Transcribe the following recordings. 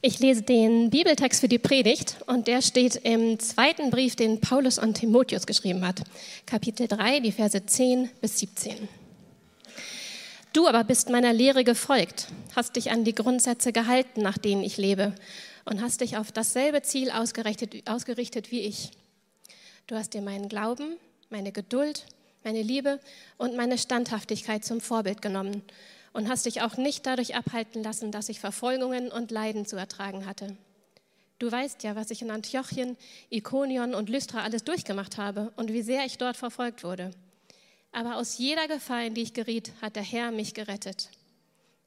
Ich lese den Bibeltext für die Predigt und der steht im zweiten Brief, den Paulus an Timotheus geschrieben hat, Kapitel 3, die Verse 10 bis 17. Du aber bist meiner Lehre gefolgt, hast dich an die Grundsätze gehalten, nach denen ich lebe, und hast dich auf dasselbe Ziel ausgerichtet, ausgerichtet wie ich. Du hast dir meinen Glauben, meine Geduld, meine Liebe und meine Standhaftigkeit zum Vorbild genommen und hast dich auch nicht dadurch abhalten lassen, dass ich Verfolgungen und Leiden zu ertragen hatte. Du weißt ja, was ich in Antiochien, Ikonion und Lystra alles durchgemacht habe und wie sehr ich dort verfolgt wurde. Aber aus jeder Gefahr, in die ich geriet, hat der Herr mich gerettet.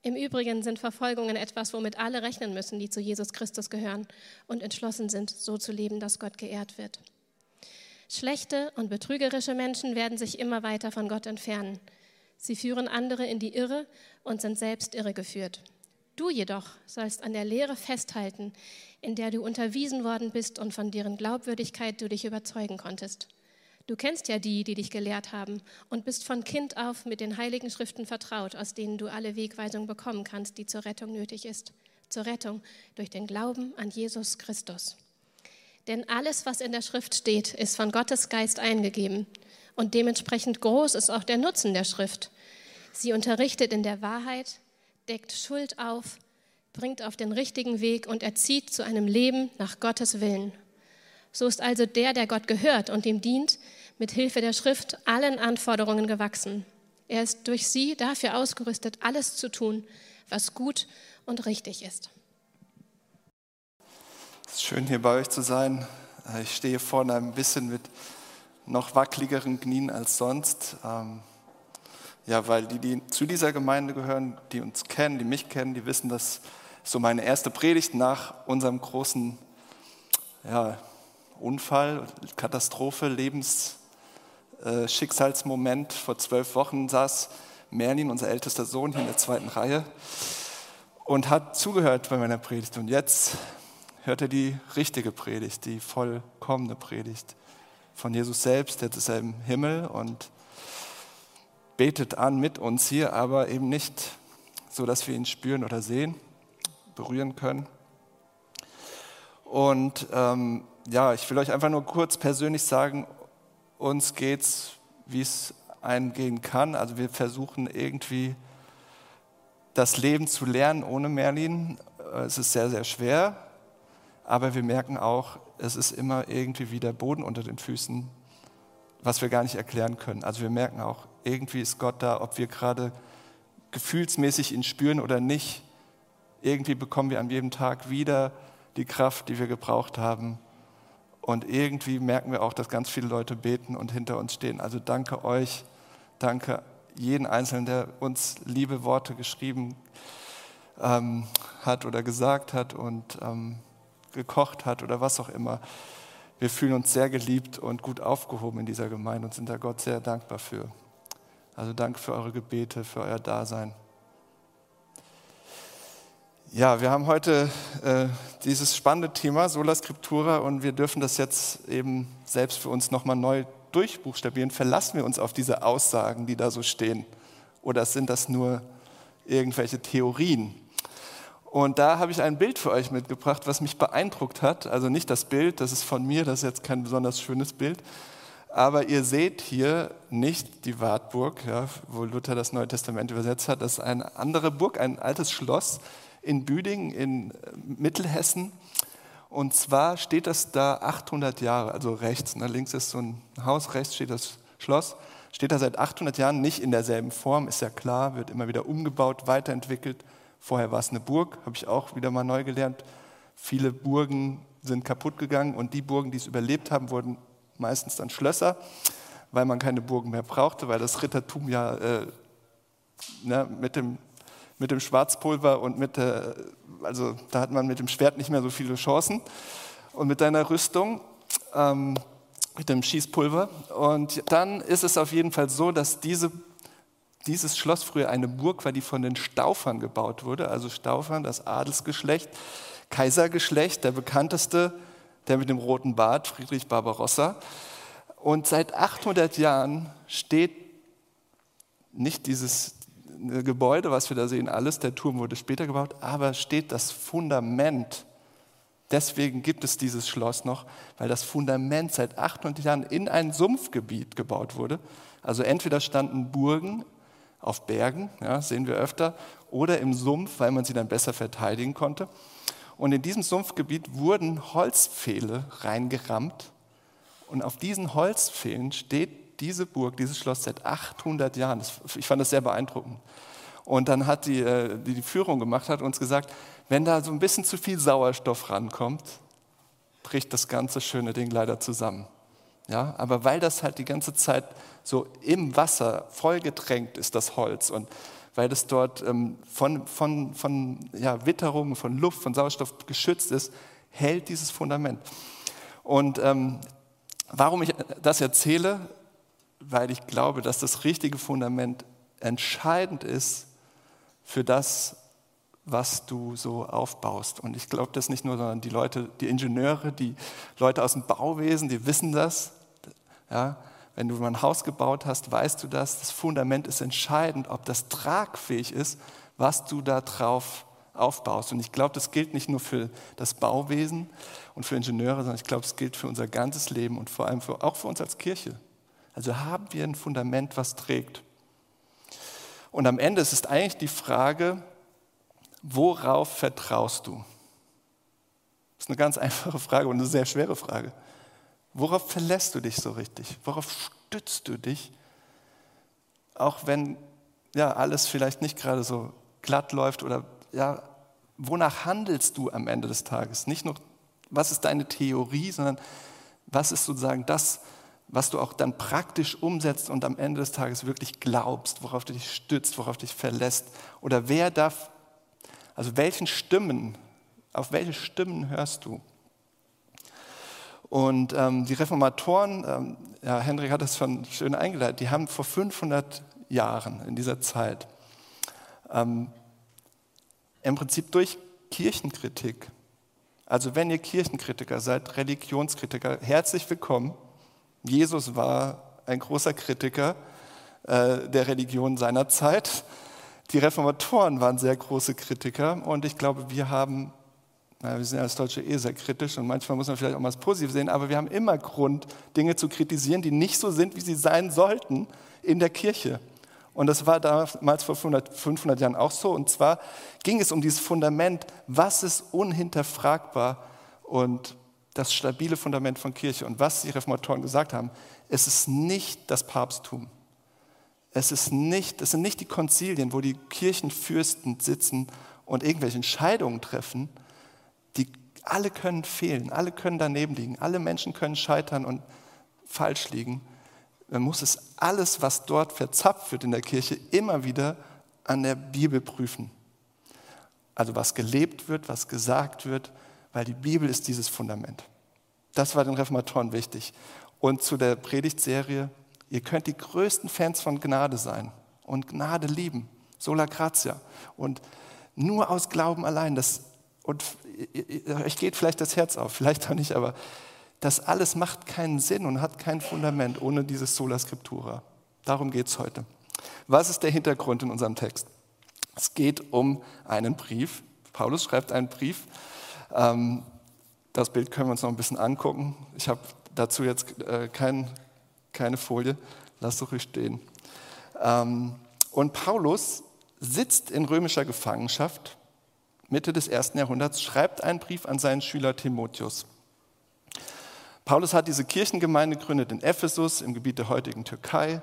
Im Übrigen sind Verfolgungen etwas, womit alle rechnen müssen, die zu Jesus Christus gehören und entschlossen sind, so zu leben, dass Gott geehrt wird. Schlechte und betrügerische Menschen werden sich immer weiter von Gott entfernen. Sie führen andere in die Irre und sind selbst irregeführt. Du jedoch sollst an der Lehre festhalten, in der du unterwiesen worden bist und von deren Glaubwürdigkeit du dich überzeugen konntest. Du kennst ja die, die dich gelehrt haben und bist von Kind auf mit den heiligen Schriften vertraut, aus denen du alle Wegweisung bekommen kannst, die zur Rettung nötig ist. Zur Rettung durch den Glauben an Jesus Christus. Denn alles, was in der Schrift steht, ist von Gottes Geist eingegeben und dementsprechend groß ist auch der Nutzen der Schrift. Sie unterrichtet in der Wahrheit, deckt Schuld auf, bringt auf den richtigen Weg und erzieht zu einem Leben nach Gottes Willen. So ist also der, der Gott gehört und ihm dient, mit Hilfe der Schrift allen Anforderungen gewachsen. Er ist durch sie dafür ausgerüstet, alles zu tun, was gut und richtig ist. Es ist schön, hier bei euch zu sein. Ich stehe vorne ein bisschen mit noch wackeligeren Knien als sonst. Ja, weil die, die zu dieser Gemeinde gehören, die uns kennen, die mich kennen, die wissen, dass so meine erste Predigt nach unserem großen ja, Unfall, Katastrophe, Lebensschicksalsmoment äh, vor zwölf Wochen saß Merlin, unser ältester Sohn, hier in der zweiten Reihe und hat zugehört bei meiner Predigt. Und jetzt hört er die richtige Predigt, die vollkommene Predigt von Jesus selbst, jetzt ist er im Himmel und betet an mit uns hier, aber eben nicht so, dass wir ihn spüren oder sehen, berühren können. Und ähm, ja, ich will euch einfach nur kurz persönlich sagen, uns geht's, wie es einem gehen kann. Also wir versuchen irgendwie das Leben zu lernen ohne Merlin. Es ist sehr, sehr schwer, aber wir merken auch, es ist immer irgendwie wieder Boden unter den Füßen, was wir gar nicht erklären können. Also wir merken auch, irgendwie ist Gott da, ob wir gerade gefühlsmäßig ihn spüren oder nicht. Irgendwie bekommen wir an jedem Tag wieder die Kraft, die wir gebraucht haben. Und irgendwie merken wir auch, dass ganz viele Leute beten und hinter uns stehen. Also danke euch, danke jeden Einzelnen, der uns liebe Worte geschrieben ähm, hat oder gesagt hat und ähm, gekocht hat oder was auch immer. Wir fühlen uns sehr geliebt und gut aufgehoben in dieser Gemeinde und sind da Gott sehr dankbar für. Also danke für eure Gebete, für euer Dasein. Ja, wir haben heute äh, dieses spannende Thema Sola Scriptura und wir dürfen das jetzt eben selbst für uns nochmal neu durchbuchstabieren. Verlassen wir uns auf diese Aussagen, die da so stehen? Oder sind das nur irgendwelche Theorien? Und da habe ich ein Bild für euch mitgebracht, was mich beeindruckt hat. Also nicht das Bild, das ist von mir, das ist jetzt kein besonders schönes Bild. Aber ihr seht hier nicht die Wartburg, ja, wo Luther das Neue Testament übersetzt hat. Das ist eine andere Burg, ein altes Schloss in Büdingen in Mittelhessen. Und zwar steht das da 800 Jahre, also rechts. Ne, links ist so ein Haus, rechts steht das Schloss. Steht da seit 800 Jahren, nicht in derselben Form, ist ja klar, wird immer wieder umgebaut, weiterentwickelt Vorher war es eine Burg, habe ich auch wieder mal neu gelernt. Viele Burgen sind kaputt gegangen und die Burgen, die es überlebt haben, wurden meistens dann Schlösser, weil man keine Burgen mehr brauchte, weil das Rittertum ja äh, ne, mit, dem, mit dem Schwarzpulver und mit der, also da hat man mit dem Schwert nicht mehr so viele Chancen und mit deiner Rüstung. Ähm, mit dem Schießpulver. Und dann ist es auf jeden Fall so, dass diese dieses Schloss früher eine Burg war, die von den Staufern gebaut wurde. Also Staufern, das Adelsgeschlecht, Kaisergeschlecht, der bekannteste, der mit dem roten Bart, Friedrich Barbarossa. Und seit 800 Jahren steht nicht dieses, Gebäude, was wir da sehen, alles, der Turm wurde später gebaut, aber steht das Fundament. Deswegen gibt es dieses Schloss noch, weil das Fundament seit 800 Jahren in ein Sumpfgebiet gebaut wurde. Also entweder standen Burgen auf Bergen, ja, sehen wir öfter, oder im Sumpf, weil man sie dann besser verteidigen konnte. Und in diesem Sumpfgebiet wurden Holzpfähle reingerammt. Und auf diesen Holzpfählen steht diese Burg, dieses Schloss seit 800 Jahren. Das, ich fand das sehr beeindruckend. Und dann hat die, äh, die die Führung gemacht, hat uns gesagt, wenn da so ein bisschen zu viel Sauerstoff rankommt, bricht das ganze schöne Ding leider zusammen. Ja, aber weil das halt die ganze Zeit so im Wasser vollgetränkt ist, das Holz, und weil das dort ähm, von, von, von ja, Witterung, von Luft, von Sauerstoff geschützt ist, hält dieses Fundament. Und ähm, warum ich das erzähle, weil ich glaube, dass das richtige Fundament entscheidend ist für das, was du so aufbaust. Und ich glaube das nicht nur, sondern die Leute, die Ingenieure, die Leute aus dem Bauwesen, die wissen das. Ja, wenn du mal ein Haus gebaut hast, weißt du das. Das Fundament ist entscheidend, ob das tragfähig ist, was du da drauf aufbaust. Und ich glaube, das gilt nicht nur für das Bauwesen und für Ingenieure, sondern ich glaube, es gilt für unser ganzes Leben und vor allem für, auch für uns als Kirche. Also haben wir ein Fundament, was trägt. Und am Ende ist es eigentlich die Frage, worauf vertraust du? Das ist eine ganz einfache Frage und eine sehr schwere Frage. Worauf verlässt du dich so richtig? Worauf stützt du dich? Auch wenn ja, alles vielleicht nicht gerade so glatt läuft oder ja, wonach handelst du am Ende des Tages? Nicht nur, was ist deine Theorie, sondern was ist sozusagen das, was du auch dann praktisch umsetzt und am Ende des Tages wirklich glaubst, worauf du dich stützt, worauf du dich verlässt? Oder wer darf, also welchen Stimmen, auf welche Stimmen hörst du? Und ähm, die Reformatoren, ähm, ja, Hendrik hat das schon schön eingeleitet, die haben vor 500 Jahren in dieser Zeit ähm, im Prinzip durch Kirchenkritik, also wenn ihr Kirchenkritiker seid, Religionskritiker, herzlich willkommen. Jesus war ein großer Kritiker äh, der Religion seiner Zeit. Die Reformatoren waren sehr große Kritiker und ich glaube, wir haben wir sind ja als Deutsche eh sehr kritisch und manchmal muss man vielleicht auch mal das Positive sehen, aber wir haben immer Grund, Dinge zu kritisieren, die nicht so sind, wie sie sein sollten in der Kirche. Und das war damals vor 500, 500 Jahren auch so. Und zwar ging es um dieses Fundament, was ist unhinterfragbar und das stabile Fundament von Kirche. Und was die Reformatoren gesagt haben, es ist nicht das Papsttum. Es, ist nicht, es sind nicht die Konzilien, wo die Kirchenfürsten sitzen und irgendwelche Entscheidungen treffen, alle können fehlen, alle können daneben liegen, alle Menschen können scheitern und falsch liegen. Man muss es alles, was dort verzapft wird in der Kirche, immer wieder an der Bibel prüfen. Also was gelebt wird, was gesagt wird, weil die Bibel ist dieses Fundament. Das war den Reformatoren wichtig. Und zu der Predigtserie, ihr könnt die größten Fans von Gnade sein und Gnade lieben, sola gratia. Und nur aus Glauben allein, das und euch geht vielleicht das Herz auf, vielleicht auch nicht, aber das alles macht keinen Sinn und hat kein Fundament ohne dieses Sola Scriptura. Darum geht es heute. Was ist der Hintergrund in unserem Text? Es geht um einen Brief. Paulus schreibt einen Brief. Ähm, das Bild können wir uns noch ein bisschen angucken. Ich habe dazu jetzt äh, kein, keine Folie. Lass doch ruhig stehen. Ähm, und Paulus sitzt in römischer Gefangenschaft Mitte des ersten Jahrhunderts, schreibt einen Brief an seinen Schüler Timotheus. Paulus hat diese Kirchengemeinde gegründet in Ephesus im Gebiet der heutigen Türkei.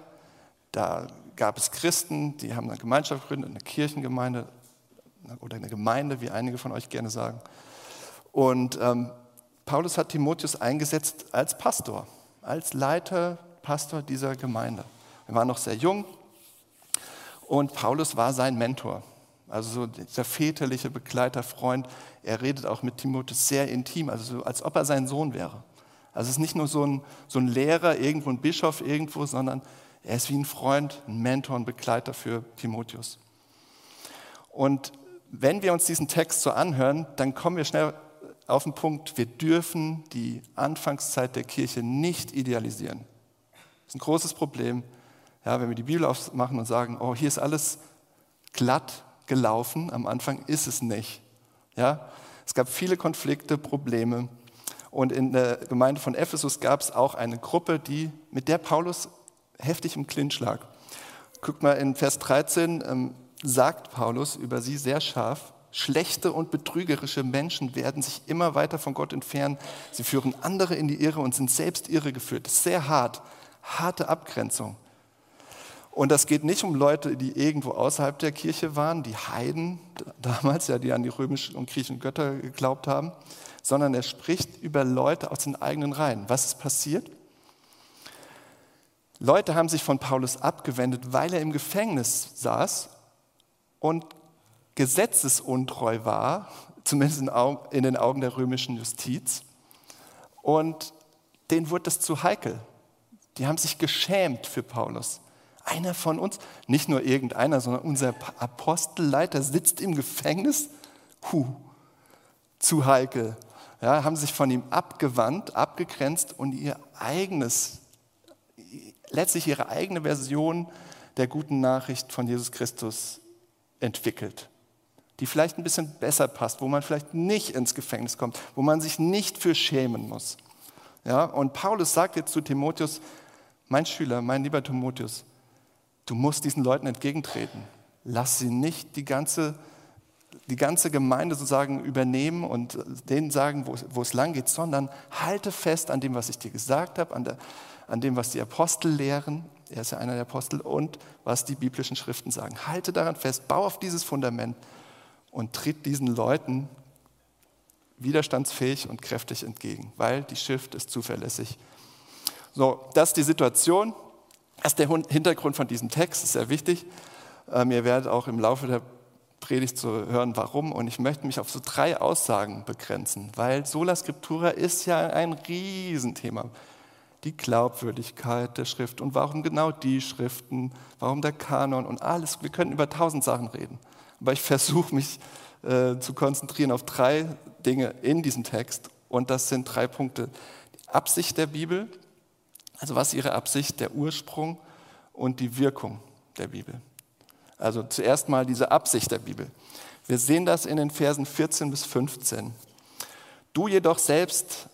Da gab es Christen, die haben eine Gemeinschaft gegründet, eine Kirchengemeinde oder eine Gemeinde, wie einige von euch gerne sagen. Und ähm, Paulus hat Timotheus eingesetzt als Pastor, als Leiter, Pastor dieser Gemeinde. Er war noch sehr jung und Paulus war sein Mentor. Also so dieser väterliche Begleiter, Freund, er redet auch mit Timotheus sehr intim, also so, als ob er sein Sohn wäre. Also es ist nicht nur so ein, so ein Lehrer, irgendwo ein Bischof irgendwo, sondern er ist wie ein Freund, ein Mentor, ein Begleiter für Timotheus. Und wenn wir uns diesen Text so anhören, dann kommen wir schnell auf den Punkt, wir dürfen die Anfangszeit der Kirche nicht idealisieren. Das ist ein großes Problem, ja, wenn wir die Bibel aufmachen und sagen, oh, hier ist alles glatt gelaufen. Am Anfang ist es nicht. Ja? Es gab viele Konflikte, Probleme. Und in der Gemeinde von Ephesus gab es auch eine Gruppe, die, mit der Paulus heftig im Clinch lag. Guckt mal in Vers 13, ähm, sagt Paulus über sie sehr scharf, schlechte und betrügerische Menschen werden sich immer weiter von Gott entfernen. Sie führen andere in die Irre und sind selbst irregeführt. Das ist sehr hart, harte Abgrenzung. Und das geht nicht um Leute, die irgendwo außerhalb der Kirche waren, die Heiden damals, ja, die an die römischen und griechischen Götter geglaubt haben, sondern er spricht über Leute aus den eigenen Reihen. Was ist passiert? Leute haben sich von Paulus abgewendet, weil er im Gefängnis saß und gesetzesuntreu war, zumindest in den Augen der römischen Justiz. Und denen wurde das zu heikel. Die haben sich geschämt für Paulus. Einer von uns, nicht nur irgendeiner, sondern unser Apostelleiter sitzt im Gefängnis. Huh, zu heikel. Ja, haben sich von ihm abgewandt, abgegrenzt und ihr eigenes, letztlich ihre eigene Version der guten Nachricht von Jesus Christus entwickelt, die vielleicht ein bisschen besser passt, wo man vielleicht nicht ins Gefängnis kommt, wo man sich nicht für schämen muss. Ja, und Paulus sagt jetzt zu Timotheus, mein Schüler, mein lieber Timotheus, du musst diesen Leuten entgegentreten. Lass sie nicht die ganze, die ganze Gemeinde sozusagen übernehmen und denen sagen, wo, wo es lang geht, sondern halte fest an dem, was ich dir gesagt habe, an, der, an dem, was die Apostel lehren er ist ja einer der Apostel, und was die biblischen Schriften sagen. Halte daran fest, bau auf dieses Fundament und tritt diesen Leuten widerstandsfähig und kräftig entgegen, weil die Schrift ist zuverlässig. So, das ist die Situation. Das ist der Hintergrund von diesem Text, ist sehr wichtig. Ähm, ihr werdet auch im Laufe der Predigt zu hören, warum. Und ich möchte mich auf so drei Aussagen begrenzen, weil Sola Scriptura ist ja ein Riesenthema die Glaubwürdigkeit der Schrift und warum genau die Schriften, warum der Kanon und alles. Wir können über tausend Sachen reden. Aber ich versuche mich äh, zu konzentrieren auf drei Dinge in diesem Text und das sind drei Punkte. Die Absicht der Bibel, also was ist ihre Absicht, der Ursprung und die Wirkung der Bibel. Also zuerst mal diese Absicht der Bibel. Wir sehen das in den Versen 14 bis 15. Du jedoch selbst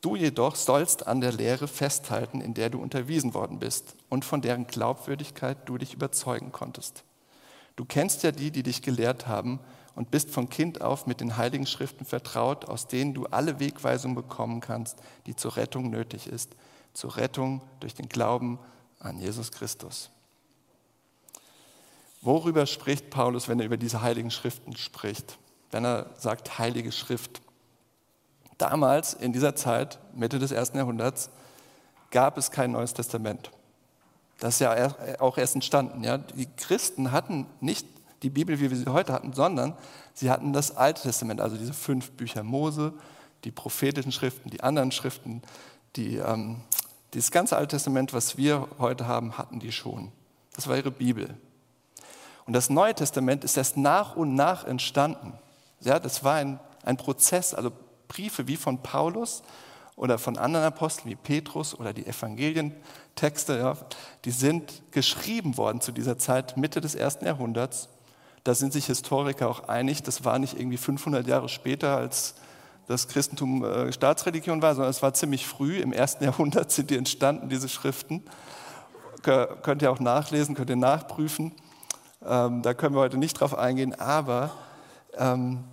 Du jedoch sollst an der Lehre festhalten, in der du unterwiesen worden bist und von deren Glaubwürdigkeit du dich überzeugen konntest. Du kennst ja die, die dich gelehrt haben und bist von Kind auf mit den heiligen Schriften vertraut, aus denen du alle Wegweisung bekommen kannst, die zur Rettung nötig ist, zur Rettung durch den Glauben an Jesus Christus. Worüber spricht Paulus, wenn er über diese heiligen Schriften spricht? Wenn er sagt heilige Schrift. Damals, in dieser Zeit, Mitte des ersten Jahrhunderts, gab es kein Neues Testament. Das ist ja auch erst entstanden. Ja? Die Christen hatten nicht die Bibel, wie wir sie heute hatten, sondern sie hatten das Alte Testament, also diese fünf Bücher Mose, die prophetischen Schriften, die anderen Schriften, die, ähm, dieses ganze Alte Testament, was wir heute haben, hatten die schon. Das war ihre Bibel. Und das Neue Testament ist erst nach und nach entstanden. Ja, das war ein, ein Prozess. Also Briefe wie von Paulus oder von anderen Aposteln wie Petrus oder die Evangelientexte, ja, die sind geschrieben worden zu dieser Zeit, Mitte des ersten Jahrhunderts. Da sind sich Historiker auch einig, das war nicht irgendwie 500 Jahre später, als das Christentum äh, Staatsreligion war, sondern es war ziemlich früh, im ersten Jahrhundert sind die entstanden, diese Schriften. Könnt ihr auch nachlesen, könnt ihr nachprüfen. Ähm, da können wir heute nicht drauf eingehen, aber ähm,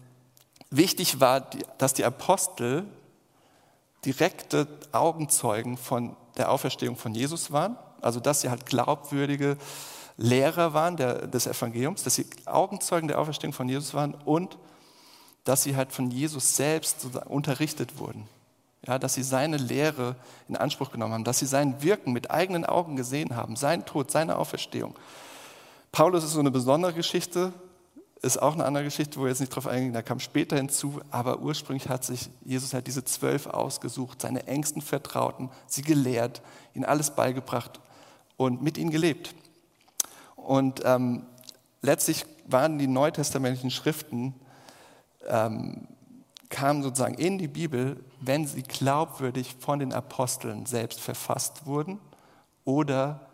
Wichtig war, dass die Apostel direkte Augenzeugen von der Auferstehung von Jesus waren, also dass sie halt glaubwürdige Lehrer waren der, des Evangeliums, dass sie Augenzeugen der Auferstehung von Jesus waren und dass sie halt von Jesus selbst unterrichtet wurden. Ja, dass sie seine Lehre in Anspruch genommen haben, dass sie sein Wirken mit eigenen Augen gesehen haben, sein Tod, seine Auferstehung. Paulus ist so eine besondere Geschichte, ist auch eine andere Geschichte, wo wir jetzt nicht drauf eingehen, da kam später hinzu, aber ursprünglich hat sich Jesus halt diese zwölf ausgesucht, seine engsten Vertrauten, sie gelehrt, ihnen alles beigebracht und mit ihnen gelebt. Und ähm, letztlich waren die neutestamentlichen Schriften, ähm, kamen sozusagen in die Bibel, wenn sie glaubwürdig von den Aposteln selbst verfasst wurden oder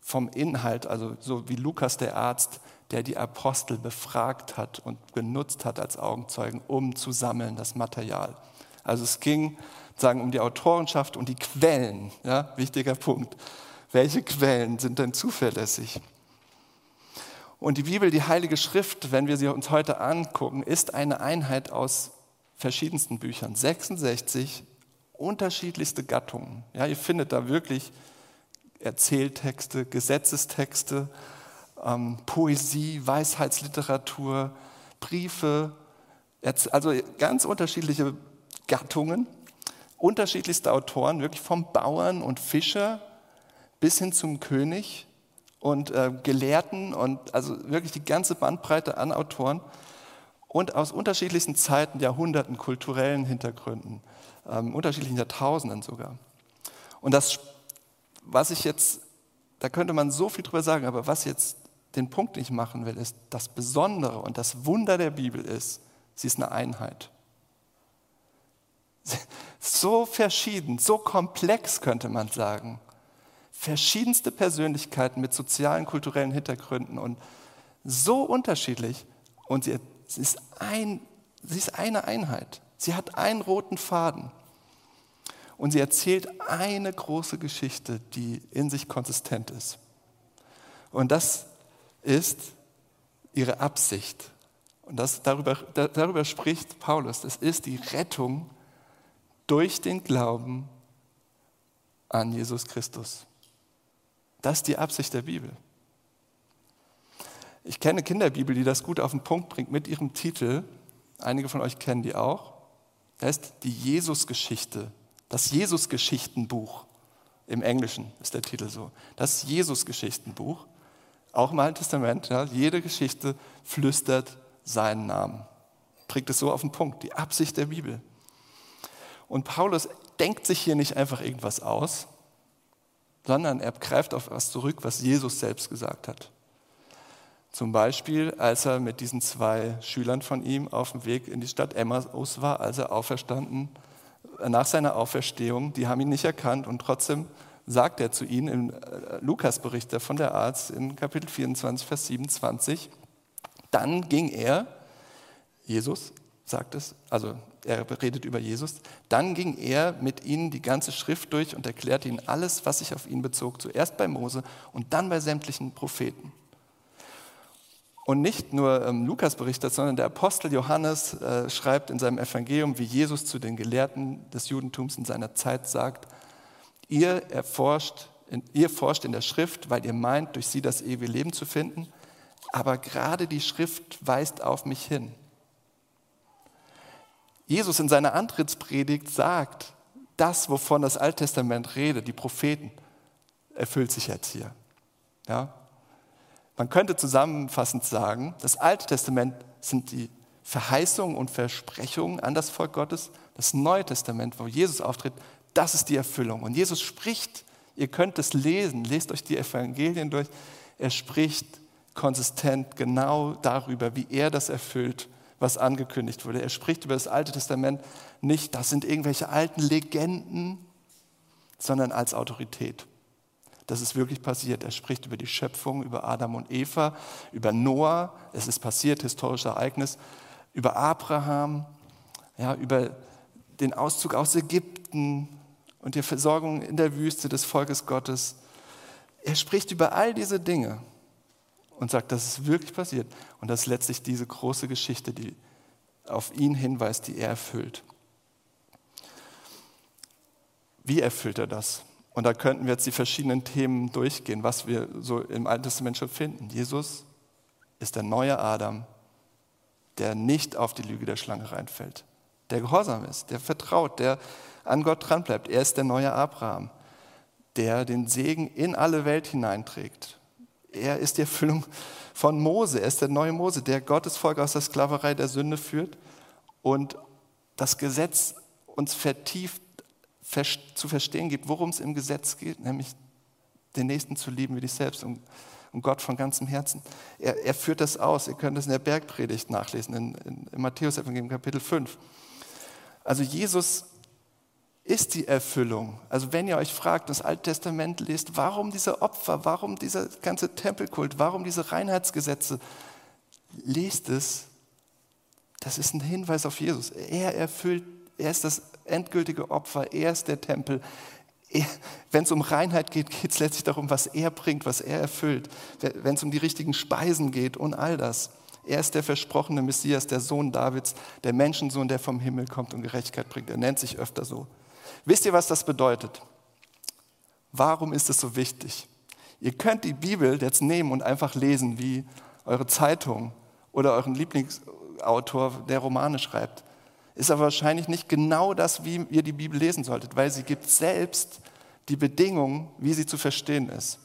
vom Inhalt, also so wie Lukas der Arzt, der die Apostel befragt hat und benutzt hat als Augenzeugen, um zu sammeln das Material. Also es ging sagen um die Autorenschaft und die Quellen. Ja, wichtiger Punkt. Welche Quellen sind denn zuverlässig? Und die Bibel, die Heilige Schrift, wenn wir sie uns heute angucken, ist eine Einheit aus verschiedensten Büchern. 66 unterschiedlichste Gattungen. Ja, ihr findet da wirklich Erzähltexte, Gesetzestexte, ähm, Poesie, Weisheitsliteratur, Briefe, also ganz unterschiedliche Gattungen, unterschiedlichste Autoren, wirklich vom Bauern und Fischer bis hin zum König und äh, Gelehrten und also wirklich die ganze Bandbreite an Autoren und aus unterschiedlichsten Zeiten, Jahrhunderten, kulturellen Hintergründen, ähm, unterschiedlichen Jahrtausenden sogar. Und das, was ich jetzt, da könnte man so viel drüber sagen, aber was jetzt den Punkt nicht machen will, ist, das Besondere und das Wunder der Bibel ist, sie ist eine Einheit. So verschieden, so komplex könnte man sagen verschiedenste Persönlichkeiten mit sozialen, kulturellen Hintergründen und so unterschiedlich. Und sie, ist ein, sie ist eine Einheit. Sie hat einen roten Faden. Und sie erzählt eine große Geschichte, die in sich konsistent ist. Und das ist ihre Absicht. Und das, darüber, darüber spricht Paulus. Das ist die Rettung durch den Glauben an Jesus Christus. Das ist die Absicht der Bibel. Ich kenne Kinderbibel, die das gut auf den Punkt bringt mit ihrem Titel. Einige von euch kennen die auch. Das ist die Jesusgeschichte, das Jesusgeschichtenbuch. Im Englischen ist der Titel so. Das Jesusgeschichtenbuch, auch im Alten Testament. Ja, jede Geschichte flüstert seinen Namen. Bringt es so auf den Punkt, die Absicht der Bibel. Und Paulus denkt sich hier nicht einfach irgendwas aus, sondern er greift auf etwas zurück, was Jesus selbst gesagt hat. Zum Beispiel, als er mit diesen zwei Schülern von ihm auf dem Weg in die Stadt Emmaus war, als er auferstanden, nach seiner Auferstehung, die haben ihn nicht erkannt und trotzdem sagt er zu ihnen im äh, Lukas-Bericht von der Arzt in Kapitel 24, Vers 27, dann ging er, Jesus sagt es, also er redet über Jesus, dann ging er mit ihnen die ganze Schrift durch und erklärte ihnen alles, was sich auf ihn bezog, zuerst bei Mose und dann bei sämtlichen Propheten. Und nicht nur ähm, Lukas berichtet, sondern der Apostel Johannes äh, schreibt in seinem Evangelium, wie Jesus zu den Gelehrten des Judentums in seiner Zeit sagt, ihr, erforscht, ihr forscht in der Schrift, weil ihr meint, durch sie das ewige Leben zu finden, aber gerade die Schrift weist auf mich hin. Jesus in seiner Antrittspredigt sagt, das, wovon das Alttestament redet, die Propheten, erfüllt sich jetzt hier. Ja? Man könnte zusammenfassend sagen, das Alte Testament sind die Verheißungen und Versprechungen an das Volk Gottes. Das Neue Testament, wo Jesus auftritt, das ist die Erfüllung. Und Jesus spricht, ihr könnt es lesen, lest euch die Evangelien durch, er spricht konsistent genau darüber, wie er das erfüllt was angekündigt wurde. Er spricht über das Alte Testament nicht, das sind irgendwelche alten Legenden, sondern als Autorität. Das ist wirklich passiert. Er spricht über die Schöpfung, über Adam und Eva, über Noah, es ist passiert, historisches Ereignis, über Abraham, ja, über den Auszug aus Ägypten und die Versorgung in der Wüste des Volkes Gottes. Er spricht über all diese Dinge und sagt, das ist wirklich passiert. Und das ist letztlich diese große Geschichte, die auf ihn hinweist, die er erfüllt. Wie erfüllt er das? Und da könnten wir jetzt die verschiedenen Themen durchgehen, was wir so im Alten Testament schon finden. Jesus ist der neue Adam, der nicht auf die Lüge der Schlange reinfällt, der gehorsam ist, der vertraut, der an Gott dranbleibt. Er ist der neue Abraham, der den Segen in alle Welt hineinträgt er ist die Erfüllung von Mose. Er ist der neue Mose, der Gottes Volk aus der Sklaverei der Sünde führt und das Gesetz uns vertieft zu verstehen gibt, worum es im Gesetz geht, nämlich den Nächsten zu lieben wie dich selbst und, Gott von ganzem Herzen. Er, er, führt das aus. Ihr könnt das in der Bergpredigt nachlesen, in, in, in Matthäus Evangelium Kapitel 5. Also Jesus ist die Erfüllung. Also wenn ihr euch fragt, das Alte Testament lest, warum diese Opfer, warum dieser ganze Tempelkult, warum diese Reinheitsgesetze, lest es, das ist ein Hinweis auf Jesus. Er erfüllt, er ist das endgültige Opfer, er ist der Tempel. Wenn es um Reinheit geht, geht es letztlich darum, was er bringt, was er erfüllt. Wenn es um die richtigen Speisen geht und all das. Er ist der versprochene Messias, der Sohn Davids, der Menschensohn, der vom Himmel kommt und Gerechtigkeit bringt. Er nennt sich öfter so. Wisst ihr, was das bedeutet? Warum ist es so wichtig? Ihr könnt die Bibel jetzt nehmen und einfach lesen, wie eure Zeitung oder euren Lieblingsautor, der Romane schreibt. Ist aber wahrscheinlich nicht genau das, wie ihr die Bibel lesen solltet, weil sie gibt selbst die Bedingungen, wie sie zu verstehen ist.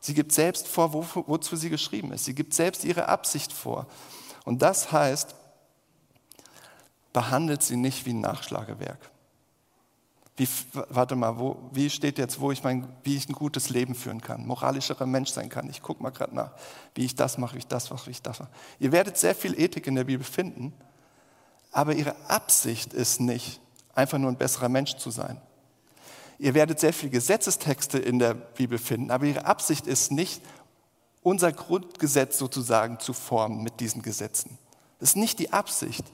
Sie gibt selbst vor, wo, wozu sie geschrieben ist. Sie gibt selbst ihre Absicht vor. Und das heißt, behandelt sie nicht wie ein Nachschlagewerk. Wie, warte mal, wo, wie steht jetzt, wo ich mein, wie ich ein gutes Leben führen kann, moralischerer Mensch sein kann. Ich gucke mal gerade nach, wie ich das mache, wie ich das mache, wie ich das mache. Ihr werdet sehr viel Ethik in der Bibel finden, aber ihre Absicht ist nicht, einfach nur ein besserer Mensch zu sein. Ihr werdet sehr viele Gesetzestexte in der Bibel finden, aber ihre Absicht ist nicht, unser Grundgesetz sozusagen zu formen mit diesen Gesetzen. Das ist nicht die Absicht.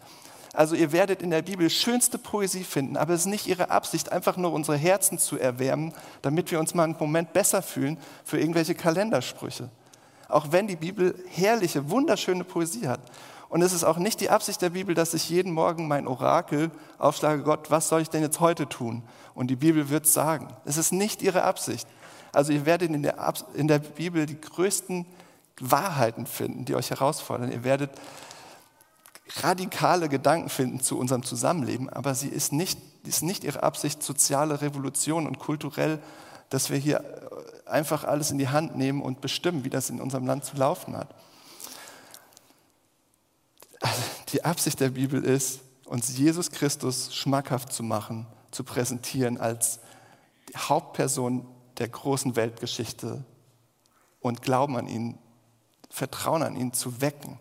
Also ihr werdet in der Bibel schönste Poesie finden, aber es ist nicht ihre Absicht, einfach nur unsere Herzen zu erwärmen, damit wir uns mal einen Moment besser fühlen für irgendwelche Kalendersprüche. Auch wenn die Bibel herrliche, wunderschöne Poesie hat. Und es ist auch nicht die Absicht der Bibel, dass ich jeden Morgen mein Orakel aufschlage, Gott, was soll ich denn jetzt heute tun? Und die Bibel wird sagen. Es ist nicht ihre Absicht. Also ihr werdet in der, in der Bibel die größten Wahrheiten finden, die euch herausfordern. Ihr werdet radikale Gedanken finden zu unserem Zusammenleben, aber sie ist nicht, ist nicht ihre Absicht, soziale Revolution und kulturell, dass wir hier einfach alles in die Hand nehmen und bestimmen, wie das in unserem Land zu laufen hat die Absicht der Bibel ist, uns Jesus Christus schmackhaft zu machen, zu präsentieren als Hauptperson der großen Weltgeschichte und Glauben an ihn, Vertrauen an ihn zu wecken.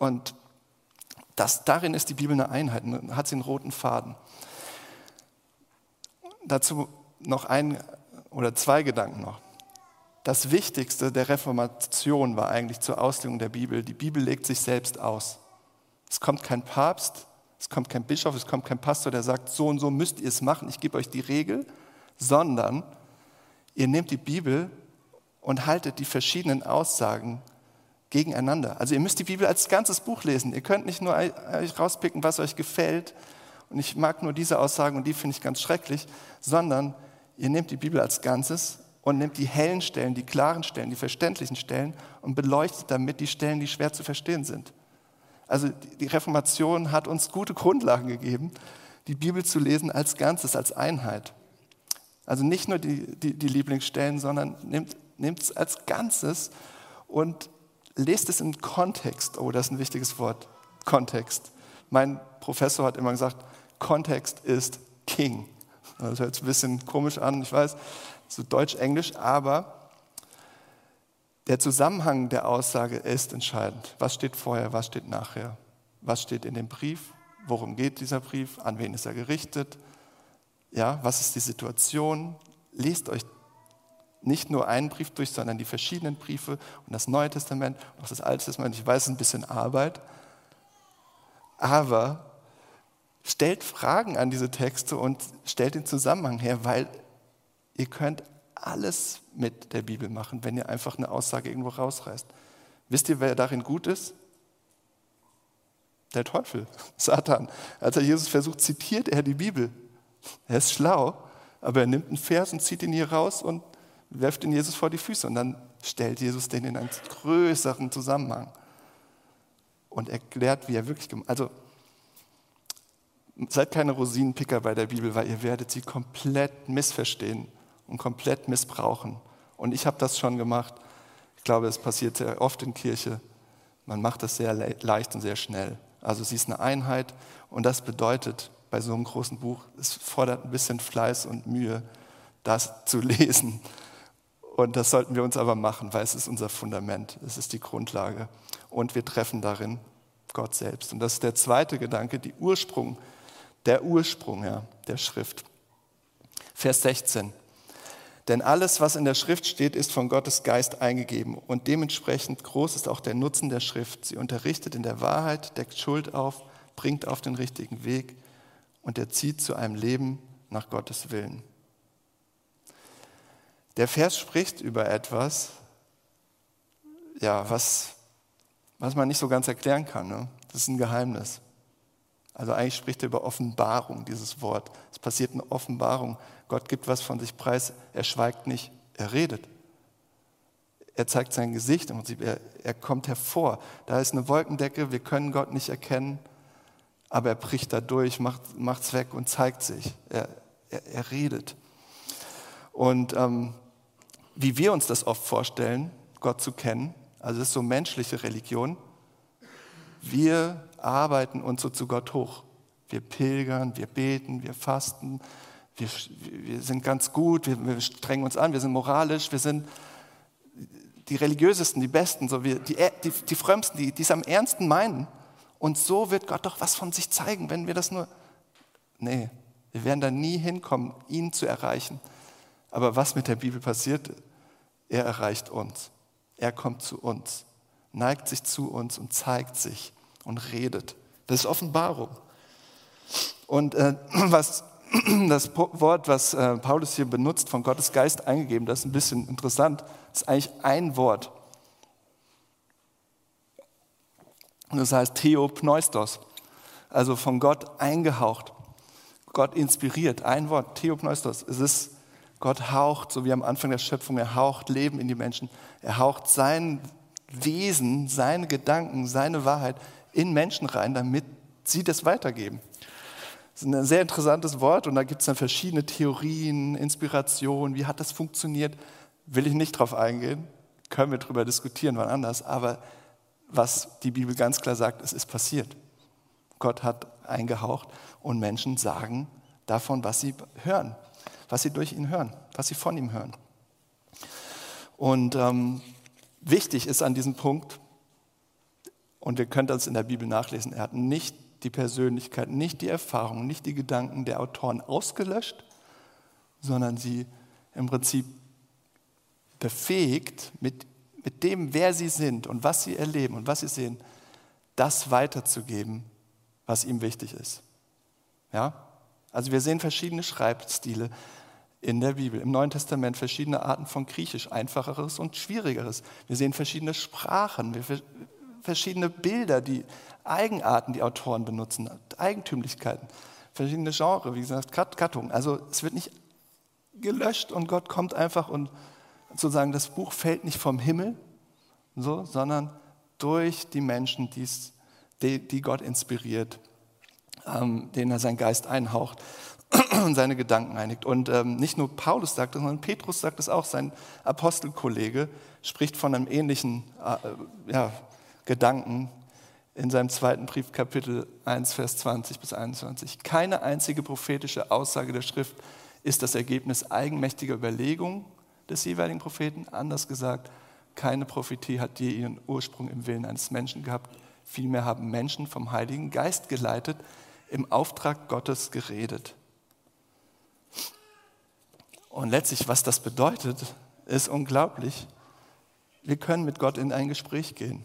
Und das, darin ist die Bibel eine Einheit, hat sie einen roten Faden. Dazu noch ein oder zwei Gedanken noch. Das Wichtigste der Reformation war eigentlich zur Auslegung der Bibel. Die Bibel legt sich selbst aus. Es kommt kein Papst, es kommt kein Bischof, es kommt kein Pastor, der sagt, so und so müsst ihr es machen, ich gebe euch die Regel, sondern ihr nehmt die Bibel und haltet die verschiedenen Aussagen gegeneinander. Also ihr müsst die Bibel als ganzes Buch lesen. Ihr könnt nicht nur euch rauspicken, was euch gefällt und ich mag nur diese Aussagen und die finde ich ganz schrecklich, sondern ihr nehmt die Bibel als Ganzes und nimmt die hellen Stellen, die klaren Stellen, die verständlichen Stellen und beleuchtet damit die Stellen, die schwer zu verstehen sind. Also die Reformation hat uns gute Grundlagen gegeben, die Bibel zu lesen als Ganzes, als Einheit. Also nicht nur die, die, die Lieblingsstellen, sondern nimmt es als Ganzes und lest es im Kontext. Oh, das ist ein wichtiges Wort. Kontext. Mein Professor hat immer gesagt, Kontext ist King. Das hört sich ein bisschen komisch an, ich weiß, so Deutsch-Englisch, aber der Zusammenhang der Aussage ist entscheidend. Was steht vorher, was steht nachher? Was steht in dem Brief? Worum geht dieser Brief? An wen ist er gerichtet? Ja, was ist die Situation? Lest euch nicht nur einen Brief durch, sondern die verschiedenen Briefe und das Neue Testament und auch das Alte Testament. Ich weiß, es ist ein bisschen Arbeit, aber stellt Fragen an diese Texte und stellt den Zusammenhang her, weil Ihr könnt alles mit der Bibel machen, wenn ihr einfach eine Aussage irgendwo rausreißt. Wisst ihr, wer darin gut ist? Der Teufel, Satan. Als er Jesus versucht, zitiert er die Bibel. Er ist schlau, aber er nimmt einen Vers und zieht ihn hier raus und werft ihn Jesus vor die Füße. Und dann stellt Jesus den in einen größeren Zusammenhang und erklärt, wie er wirklich gemacht Also, seid keine Rosinenpicker bei der Bibel, weil ihr werdet sie komplett missverstehen und komplett missbrauchen. Und ich habe das schon gemacht. Ich glaube, es passiert sehr oft in Kirche. Man macht das sehr leicht und sehr schnell. Also sie ist eine Einheit und das bedeutet bei so einem großen Buch, es fordert ein bisschen Fleiß und Mühe, das zu lesen. Und das sollten wir uns aber machen, weil es ist unser Fundament, es ist die Grundlage. Und wir treffen darin Gott selbst. Und das ist der zweite Gedanke, die Ursprung, der Ursprung ja, der Schrift. Vers 16. Denn alles, was in der Schrift steht, ist von Gottes Geist eingegeben. Und dementsprechend groß ist auch der Nutzen der Schrift. Sie unterrichtet in der Wahrheit, deckt Schuld auf, bringt auf den richtigen Weg und erzieht zu einem Leben nach Gottes Willen. Der Vers spricht über etwas, ja, was, was man nicht so ganz erklären kann. Ne? Das ist ein Geheimnis. Also eigentlich spricht er über Offenbarung, dieses Wort. Es passiert eine Offenbarung. Gott gibt was von sich preis, er schweigt nicht, er redet. Er zeigt sein Gesicht im Prinzip, er, er kommt hervor. Da ist eine Wolkendecke, wir können Gott nicht erkennen, aber er bricht da durch, macht es weg und zeigt sich. Er, er, er redet. Und ähm, wie wir uns das oft vorstellen, Gott zu kennen, also das ist so menschliche Religion, wir arbeiten uns so zu Gott hoch. Wir pilgern, wir beten, wir fasten, wir, wir sind ganz gut, wir, wir, strengen uns an, wir sind moralisch, wir sind die religiösesten, die besten, so wir, die, die, die frömmsten, die, die es am ernsten meinen. Und so wird Gott doch was von sich zeigen, wenn wir das nur. Nee, wir werden da nie hinkommen, ihn zu erreichen. Aber was mit der Bibel passiert, er erreicht uns. Er kommt zu uns, neigt sich zu uns und zeigt sich und redet. Das ist Offenbarung. Und äh, was, das Wort, was äh, Paulus hier benutzt, von Gottes Geist eingegeben, das ist ein bisschen interessant, das ist eigentlich ein Wort. Das heißt Theopneustos, also von Gott eingehaucht, Gott inspiriert. Ein Wort, Theopneustos. Es ist, Gott haucht, so wie am Anfang der Schöpfung, er haucht Leben in die Menschen. Er haucht sein Wesen, seine Gedanken, seine Wahrheit in Menschen rein, damit sie das weitergeben. Das ist ein sehr interessantes Wort und da gibt es dann verschiedene Theorien, Inspirationen, wie hat das funktioniert, will ich nicht drauf eingehen, können wir darüber diskutieren, wann anders, aber was die Bibel ganz klar sagt, es ist passiert. Gott hat eingehaucht und Menschen sagen davon, was sie hören, was sie durch ihn hören, was sie von ihm hören. Und ähm, wichtig ist an diesem Punkt, und wir können das in der Bibel nachlesen, er hat nicht die Persönlichkeit, nicht die Erfahrung, nicht die Gedanken der Autoren ausgelöscht, sondern sie im Prinzip befähigt, mit, mit dem, wer sie sind und was sie erleben und was sie sehen, das weiterzugeben, was ihm wichtig ist. Ja? Also wir sehen verschiedene Schreibstile in der Bibel, im Neuen Testament verschiedene Arten von Griechisch, einfacheres und schwierigeres. Wir sehen verschiedene Sprachen, verschiedene Bilder, die Eigenarten, die Autoren benutzen, Eigentümlichkeiten, verschiedene Genres, wie gesagt, Gattungen. Also es wird nicht gelöscht und Gott kommt einfach und sozusagen das Buch fällt nicht vom Himmel, so, sondern durch die Menschen, die, die Gott inspiriert, ähm, denen er seinen Geist einhaucht und seine Gedanken einigt. Und ähm, nicht nur Paulus sagt das, sondern Petrus sagt es auch. Sein Apostelkollege spricht von einem ähnlichen äh, ja, Gedanken in seinem zweiten Brief, Kapitel 1, Vers 20 bis 21. Keine einzige prophetische Aussage der Schrift ist das Ergebnis eigenmächtiger Überlegungen des jeweiligen Propheten. Anders gesagt, keine Prophetie hat je ihren Ursprung im Willen eines Menschen gehabt. Vielmehr haben Menschen vom Heiligen Geist geleitet, im Auftrag Gottes geredet. Und letztlich, was das bedeutet, ist unglaublich. Wir können mit Gott in ein Gespräch gehen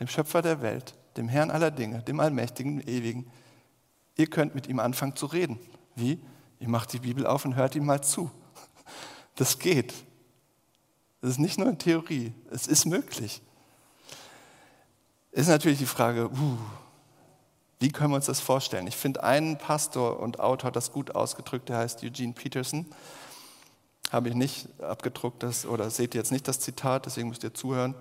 dem Schöpfer der Welt, dem Herrn aller Dinge, dem Allmächtigen, Ewigen. Ihr könnt mit ihm anfangen zu reden. Wie? Ihr macht die Bibel auf und hört ihm mal zu. Das geht. Das ist nicht nur eine Theorie, es ist möglich. Ist natürlich die Frage, uh, wie können wir uns das vorstellen? Ich finde, einen Pastor und Autor hat das gut ausgedrückt, der heißt Eugene Peterson. Habe ich nicht abgedruckt, das, oder seht ihr jetzt nicht das Zitat, deswegen müsst ihr zuhören.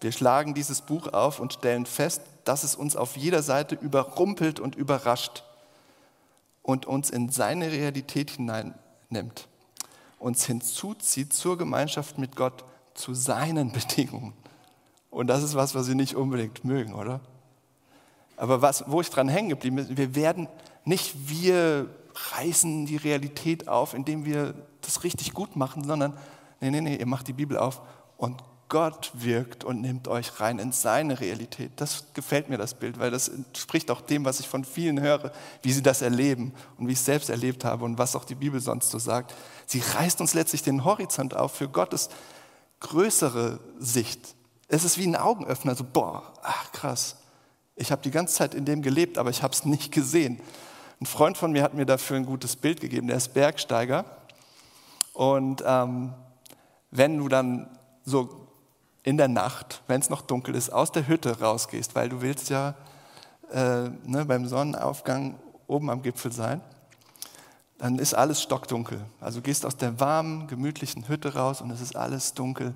Wir schlagen dieses Buch auf und stellen fest, dass es uns auf jeder Seite überrumpelt und überrascht und uns in seine Realität hineinnimmt, uns hinzuzieht zur Gemeinschaft mit Gott zu seinen Bedingungen. Und das ist was, was wir nicht unbedingt mögen, oder? Aber was, wo ich dran hängen geblieben bin, wir werden nicht wir reißen die Realität auf, indem wir das richtig gut machen, sondern nee, nee, nee, ihr macht die Bibel auf und Gott wirkt und nimmt euch rein in seine Realität. Das gefällt mir, das Bild, weil das entspricht auch dem, was ich von vielen höre, wie sie das erleben und wie ich es selbst erlebt habe und was auch die Bibel sonst so sagt. Sie reißt uns letztlich den Horizont auf für Gottes größere Sicht. Es ist wie ein Augenöffner, so, boah, ach krass, ich habe die ganze Zeit in dem gelebt, aber ich habe es nicht gesehen. Ein Freund von mir hat mir dafür ein gutes Bild gegeben, der ist Bergsteiger. Und ähm, wenn du dann so in der Nacht, wenn es noch dunkel ist, aus der Hütte rausgehst, weil du willst ja äh, ne, beim Sonnenaufgang oben am Gipfel sein, dann ist alles stockdunkel. Also du gehst aus der warmen, gemütlichen Hütte raus und es ist alles dunkel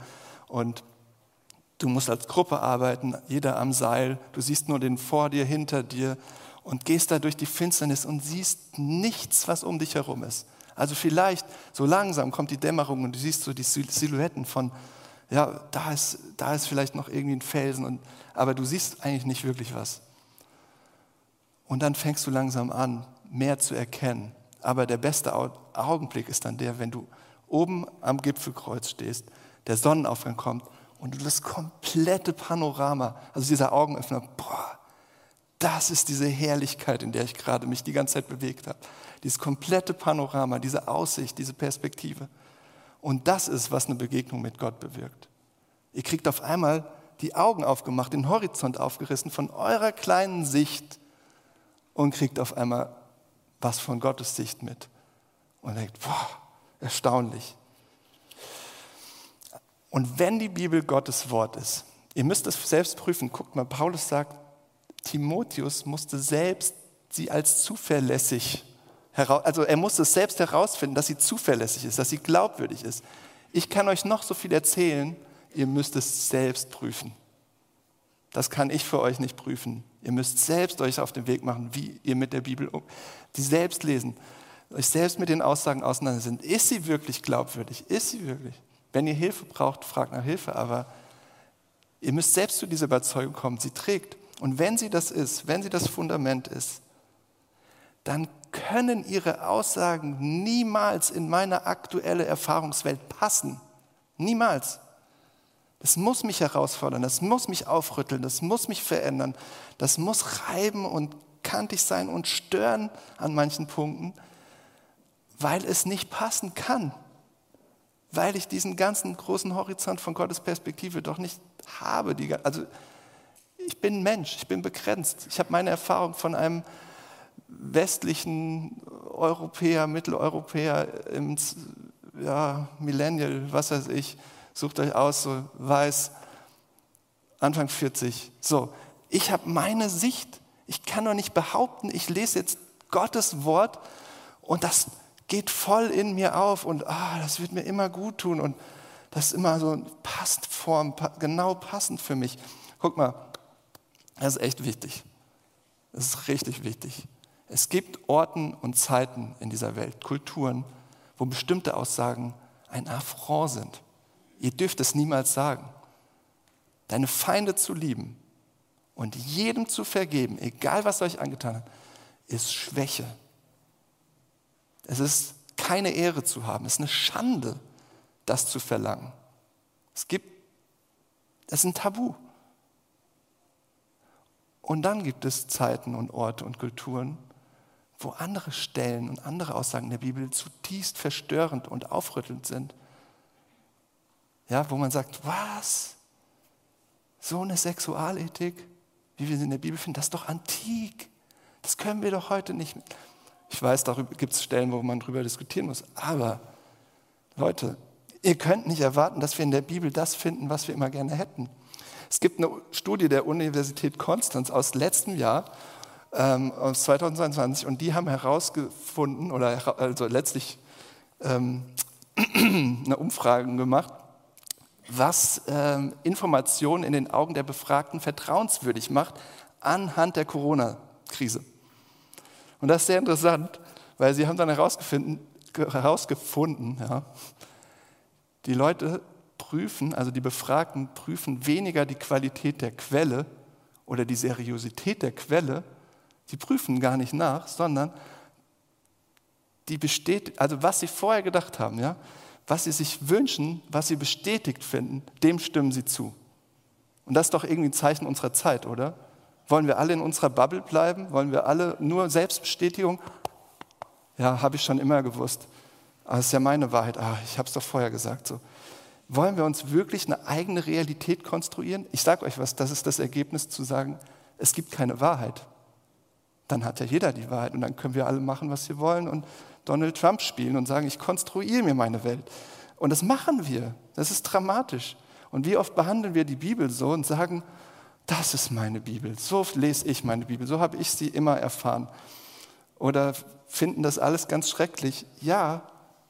und du musst als Gruppe arbeiten, jeder am Seil, du siehst nur den vor dir, hinter dir und gehst da durch die Finsternis und siehst nichts, was um dich herum ist. Also vielleicht so langsam kommt die Dämmerung und du siehst so die Silhouetten von ja, da ist, da ist vielleicht noch irgendwie ein Felsen, und, aber du siehst eigentlich nicht wirklich was. Und dann fängst du langsam an, mehr zu erkennen. Aber der beste Augenblick ist dann der, wenn du oben am Gipfelkreuz stehst, der Sonnenaufgang kommt und du das komplette Panorama, also dieser Augenöffner, boah, das ist diese Herrlichkeit, in der ich gerade mich die ganze Zeit bewegt habe. Dieses komplette Panorama, diese Aussicht, diese Perspektive. Und das ist, was eine Begegnung mit Gott bewirkt. Ihr kriegt auf einmal die Augen aufgemacht, den Horizont aufgerissen von eurer kleinen Sicht und kriegt auf einmal was von Gottes Sicht mit. Und denkt, boah, erstaunlich. Und wenn die Bibel Gottes Wort ist, ihr müsst es selbst prüfen. Guckt mal, Paulus sagt, Timotheus musste selbst sie als zuverlässig also er muss es selbst herausfinden, dass sie zuverlässig ist, dass sie glaubwürdig ist. Ich kann euch noch so viel erzählen, ihr müsst es selbst prüfen. Das kann ich für euch nicht prüfen. Ihr müsst selbst euch auf den Weg machen, wie ihr mit der Bibel, die selbst lesen, euch selbst mit den Aussagen auseinander. Ist sie wirklich glaubwürdig? Ist sie wirklich? Wenn ihr Hilfe braucht, fragt nach Hilfe, aber ihr müsst selbst zu dieser Überzeugung kommen, sie trägt. Und wenn sie das ist, wenn sie das Fundament ist, dann können ihre Aussagen niemals in meine aktuelle Erfahrungswelt passen. Niemals. Das muss mich herausfordern, das muss mich aufrütteln, das muss mich verändern, das muss reiben und kantig sein und stören an manchen Punkten, weil es nicht passen kann, weil ich diesen ganzen großen Horizont von Gottes Perspektive doch nicht habe. also ich bin Mensch, ich bin begrenzt, ich habe meine Erfahrung von einem westlichen Europäer, Mitteleuropäer im ja, Millennial, was weiß ich, sucht euch aus, so weiß, Anfang 40. So, ich habe meine Sicht. Ich kann doch nicht behaupten, ich lese jetzt Gottes Wort und das geht voll in mir auf und ah, das wird mir immer gut tun und das ist immer so passt form, genau passend für mich. Guck mal, das ist echt wichtig. Das ist richtig wichtig. Es gibt Orten und Zeiten in dieser Welt, Kulturen, wo bestimmte Aussagen ein Affront sind. Ihr dürft es niemals sagen. Deine Feinde zu lieben und jedem zu vergeben, egal was euch angetan hat, ist Schwäche. Es ist keine Ehre zu haben, es ist eine Schande, das zu verlangen. Es gibt, es ist ein Tabu. Und dann gibt es Zeiten und Orte und Kulturen, wo andere Stellen und andere Aussagen der Bibel zutiefst verstörend und aufrüttelnd sind. Ja, wo man sagt, was? So eine Sexualethik, wie wir sie in der Bibel finden, das ist doch antik. Das können wir doch heute nicht. Ich weiß, darüber gibt es Stellen, wo man darüber diskutieren muss. Aber Leute, ihr könnt nicht erwarten, dass wir in der Bibel das finden, was wir immer gerne hätten. Es gibt eine Studie der Universität Konstanz aus letztem Jahr ähm, aus 2022 und die haben herausgefunden oder also letztlich ähm, eine Umfrage gemacht, was ähm, Informationen in den Augen der Befragten vertrauenswürdig macht anhand der Corona-Krise. Und das ist sehr interessant, weil sie haben dann herausgefunden, herausgefunden ja, die Leute prüfen, also die Befragten prüfen weniger die Qualität der Quelle oder die Seriosität der Quelle, Sie prüfen gar nicht nach, sondern die besteht, also was sie vorher gedacht haben, ja, was sie sich wünschen, was sie bestätigt finden, dem stimmen sie zu. Und das ist doch irgendwie ein Zeichen unserer Zeit, oder? Wollen wir alle in unserer Bubble bleiben? Wollen wir alle nur Selbstbestätigung? Ja, habe ich schon immer gewusst. Aber es ist ja meine Wahrheit. Ah, ich habe es doch vorher gesagt. So. Wollen wir uns wirklich eine eigene Realität konstruieren? Ich sage euch was, das ist das Ergebnis zu sagen, es gibt keine Wahrheit. Dann hat ja jeder die Wahrheit und dann können wir alle machen, was wir wollen und Donald Trump spielen und sagen, ich konstruiere mir meine Welt. Und das machen wir. Das ist dramatisch. Und wie oft behandeln wir die Bibel so und sagen, das ist meine Bibel, so lese ich meine Bibel, so habe ich sie immer erfahren. Oder finden das alles ganz schrecklich? Ja,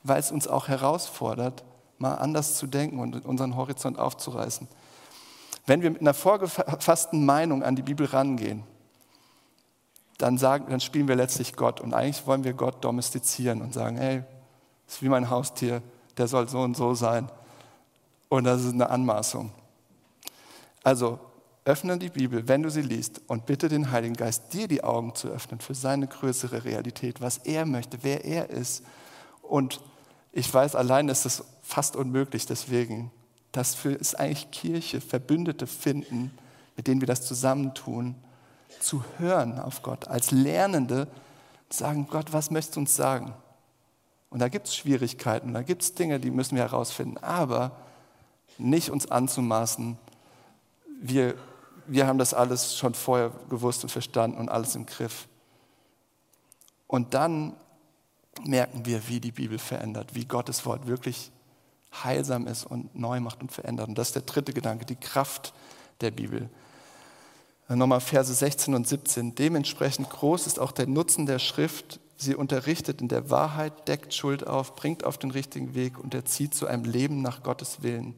weil es uns auch herausfordert, mal anders zu denken und unseren Horizont aufzureißen. Wenn wir mit einer vorgefassten Meinung an die Bibel rangehen, dann, sagen, dann spielen wir letztlich Gott. Und eigentlich wollen wir Gott domestizieren und sagen, hey, das ist wie mein Haustier, der soll so und so sein. Und das ist eine Anmaßung. Also öffne die Bibel, wenn du sie liest, und bitte den Heiligen Geist, dir die Augen zu öffnen für seine größere Realität, was er möchte, wer er ist. Und ich weiß, allein ist es fast unmöglich, deswegen, dass wir es eigentlich Kirche, Verbündete finden, mit denen wir das zusammentun, zu hören auf Gott, als Lernende sagen, Gott, was möchtest du uns sagen? Und da gibt es Schwierigkeiten, da gibt es Dinge, die müssen wir herausfinden, aber nicht uns anzumaßen, wir wir haben das alles schon vorher gewusst und verstanden und alles im Griff. Und dann merken wir, wie die Bibel verändert, wie Gottes Wort wirklich heilsam ist und neu macht und verändert. Und das ist der dritte Gedanke, die Kraft der Bibel. Nochmal Verse 16 und 17. Dementsprechend groß ist auch der Nutzen der Schrift. Sie unterrichtet in der Wahrheit, deckt Schuld auf, bringt auf den richtigen Weg und erzieht zu einem Leben nach Gottes Willen.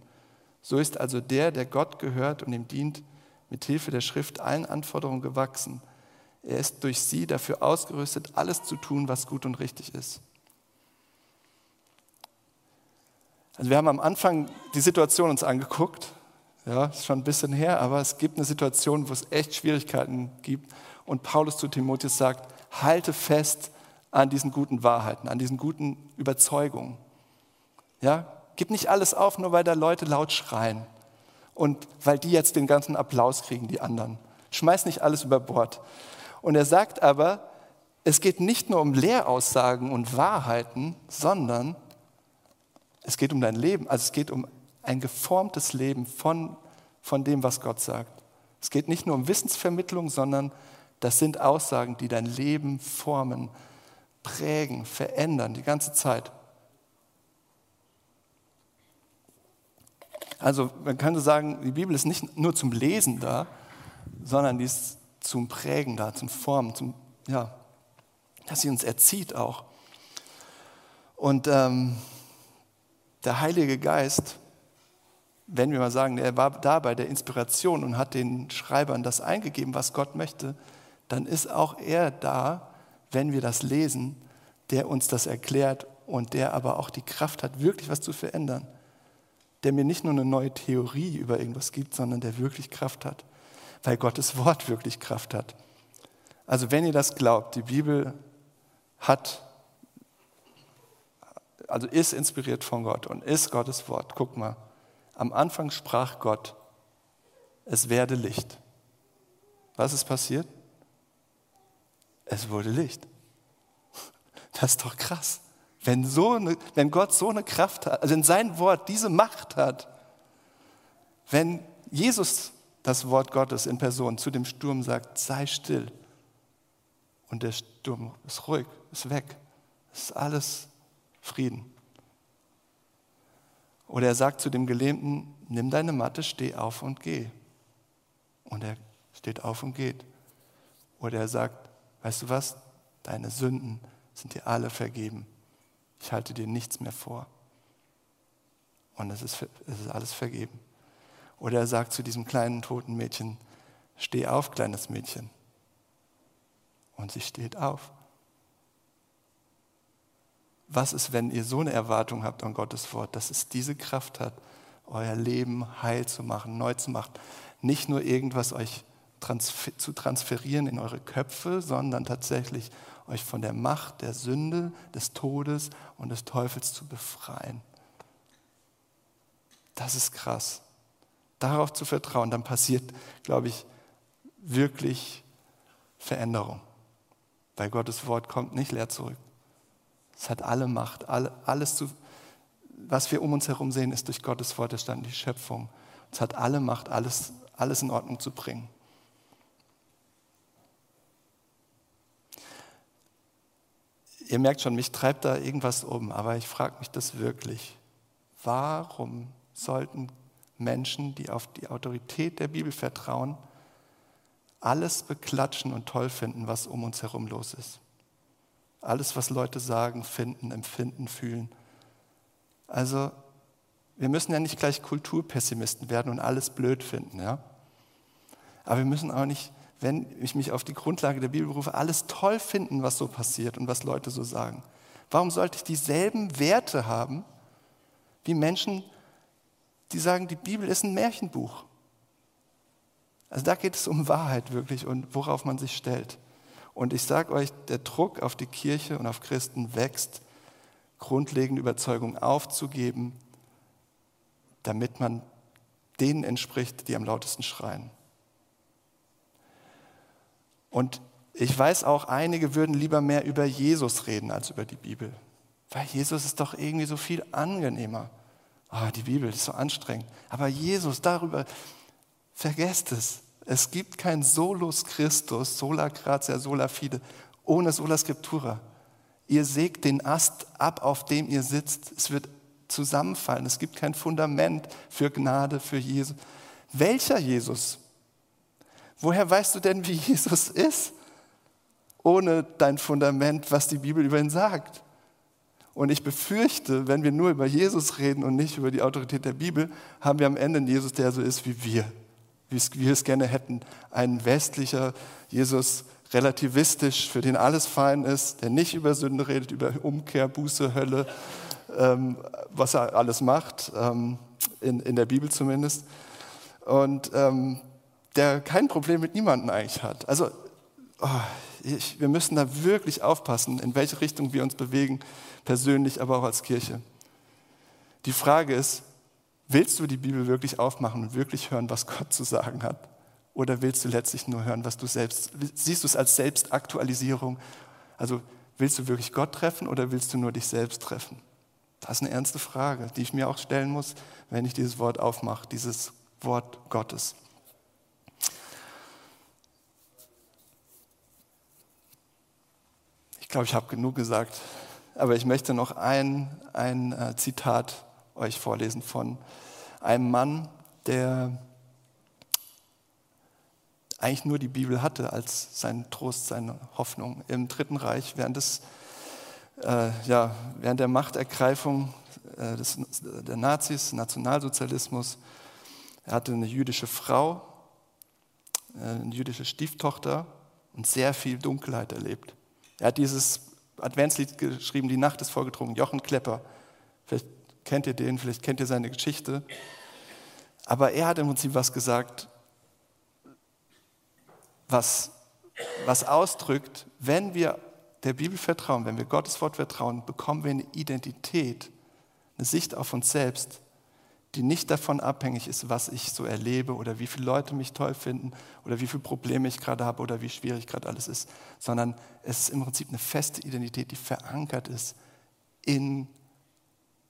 So ist also der, der Gott gehört und ihm dient, mit Hilfe der Schrift allen Anforderungen gewachsen. Er ist durch sie dafür ausgerüstet, alles zu tun, was gut und richtig ist. Also wir haben am Anfang die Situation uns angeguckt. Ja, ist schon ein bisschen her, aber es gibt eine Situation, wo es echt Schwierigkeiten gibt. Und Paulus zu Timotheus sagt, halte fest an diesen guten Wahrheiten, an diesen guten Überzeugungen. Ja, gib nicht alles auf, nur weil da Leute laut schreien und weil die jetzt den ganzen Applaus kriegen, die anderen. Schmeiß nicht alles über Bord. Und er sagt aber, es geht nicht nur um Lehraussagen und Wahrheiten, sondern es geht um dein Leben. Also es geht um ein geformtes Leben von, von dem, was Gott sagt. Es geht nicht nur um Wissensvermittlung, sondern das sind Aussagen, die dein Leben formen, prägen, verändern, die ganze Zeit. Also man könnte sagen, die Bibel ist nicht nur zum Lesen da, sondern die ist zum Prägen da, zum Formen, zum, ja, dass sie uns erzieht auch. Und ähm, der Heilige Geist, wenn wir mal sagen, er war da bei der Inspiration und hat den Schreibern das eingegeben, was Gott möchte, dann ist auch er da, wenn wir das lesen, der uns das erklärt und der aber auch die Kraft hat, wirklich was zu verändern der mir nicht nur eine neue Theorie über irgendwas gibt, sondern der wirklich Kraft hat, weil Gottes Wort wirklich Kraft hat. Also wenn ihr das glaubt, die Bibel hat, also ist inspiriert von Gott und ist Gottes Wort. Guck mal, am Anfang sprach Gott, es werde Licht. Was ist passiert? Es wurde Licht. Das ist doch krass. Wenn, so eine, wenn Gott so eine Kraft hat, also wenn sein Wort diese Macht hat, wenn Jesus das Wort Gottes in Person zu dem Sturm sagt, sei still, und der Sturm ist ruhig, ist weg, ist alles Frieden. Oder er sagt zu dem Gelähmten, nimm deine Matte, steh auf und geh. Und er steht auf und geht. Oder er sagt, weißt du was, deine Sünden sind dir alle vergeben. Ich halte dir nichts mehr vor. Und es ist, es ist alles vergeben. Oder er sagt zu diesem kleinen toten Mädchen, steh auf, kleines Mädchen. Und sie steht auf. Was ist, wenn ihr so eine Erwartung habt an Gottes Wort, dass es diese Kraft hat, euer Leben heil zu machen, neu zu machen? Nicht nur irgendwas euch transfer zu transferieren in eure Köpfe, sondern tatsächlich euch von der Macht der Sünde, des Todes und des Teufels zu befreien. Das ist krass. Darauf zu vertrauen, dann passiert, glaube ich, wirklich Veränderung. Weil Gottes Wort kommt nicht leer zurück. Es hat alle Macht, alle, alles zu, was wir um uns herum sehen, ist durch Gottes Wort entstanden, die Schöpfung. Es hat alle Macht, alles, alles in Ordnung zu bringen. Ihr merkt schon, mich treibt da irgendwas um, aber ich frage mich das wirklich. Warum sollten Menschen, die auf die Autorität der Bibel vertrauen, alles beklatschen und toll finden, was um uns herum los ist? Alles, was Leute sagen, finden, empfinden, fühlen. Also, wir müssen ja nicht gleich Kulturpessimisten werden und alles blöd finden, ja? Aber wir müssen auch nicht wenn ich mich auf die Grundlage der Bibel berufe, alles toll finden, was so passiert und was Leute so sagen? Warum sollte ich dieselben Werte haben wie Menschen, die sagen, die Bibel ist ein Märchenbuch? Also da geht es um Wahrheit wirklich und worauf man sich stellt. Und ich sage euch, der Druck auf die Kirche und auf Christen wächst, grundlegende Überzeugungen aufzugeben, damit man denen entspricht, die am lautesten schreien. Und ich weiß auch, einige würden lieber mehr über Jesus reden als über die Bibel. Weil Jesus ist doch irgendwie so viel angenehmer. Oh, die Bibel ist so anstrengend. Aber Jesus, darüber, vergesst es. Es gibt kein Solus Christus, sola gratia, sola fide, ohne sola scriptura. Ihr sägt den Ast ab, auf dem ihr sitzt. Es wird zusammenfallen. Es gibt kein Fundament für Gnade, für Jesus. Welcher Jesus? Woher weißt du denn, wie Jesus ist, ohne dein Fundament, was die Bibel über ihn sagt? Und ich befürchte, wenn wir nur über Jesus reden und nicht über die Autorität der Bibel, haben wir am Ende einen Jesus, der so ist wie wir, wie wir es gerne hätten. Ein westlicher Jesus, relativistisch, für den alles fein ist, der nicht über Sünde redet, über Umkehr, Buße, Hölle, ähm, was er alles macht, ähm, in, in der Bibel zumindest. Und ähm, der kein Problem mit niemandem eigentlich hat. Also oh, ich, wir müssen da wirklich aufpassen, in welche Richtung wir uns bewegen, persönlich, aber auch als Kirche. Die Frage ist, willst du die Bibel wirklich aufmachen und wirklich hören, was Gott zu sagen hat? Oder willst du letztlich nur hören, was du selbst, siehst du es als Selbstaktualisierung? Also willst du wirklich Gott treffen oder willst du nur dich selbst treffen? Das ist eine ernste Frage, die ich mir auch stellen muss, wenn ich dieses Wort aufmache, dieses Wort Gottes. Glaube, ich habe genug gesagt, aber ich möchte noch ein, ein äh, Zitat euch vorlesen von einem Mann, der eigentlich nur die Bibel hatte als seinen Trost, seine Hoffnung im Dritten Reich während des äh, ja, während der Machtergreifung äh, des, der Nazis, Nationalsozialismus. Er hatte eine jüdische Frau, äh, eine jüdische Stieftochter und sehr viel Dunkelheit erlebt. Er hat dieses Adventslied geschrieben, Die Nacht ist vorgedrungen, Jochen Klepper. Vielleicht kennt ihr den, vielleicht kennt ihr seine Geschichte. Aber er hat im Prinzip was gesagt, was, was ausdrückt, wenn wir der Bibel vertrauen, wenn wir Gottes Wort vertrauen, bekommen wir eine Identität, eine Sicht auf uns selbst, die nicht davon abhängig ist, was ich so erlebe oder wie viele Leute mich toll finden oder wie viele Probleme ich gerade habe oder wie schwierig gerade alles ist, sondern es ist im Prinzip eine feste Identität, die verankert ist in,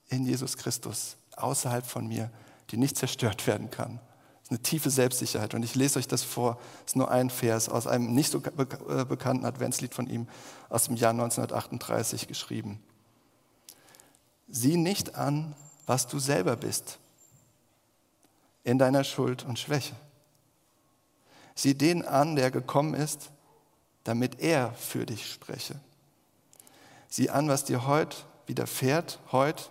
in Jesus Christus, außerhalb von mir, die nicht zerstört werden kann. Das ist eine tiefe Selbstsicherheit. Und ich lese euch das vor, das ist nur ein Vers aus einem nicht so äh, bekannten Adventslied von ihm aus dem Jahr 1938 geschrieben. Sieh nicht an, was du selber bist in deiner Schuld und Schwäche. Sieh den an, der gekommen ist, damit er für dich spreche. Sieh an, was dir heute widerfährt, heute,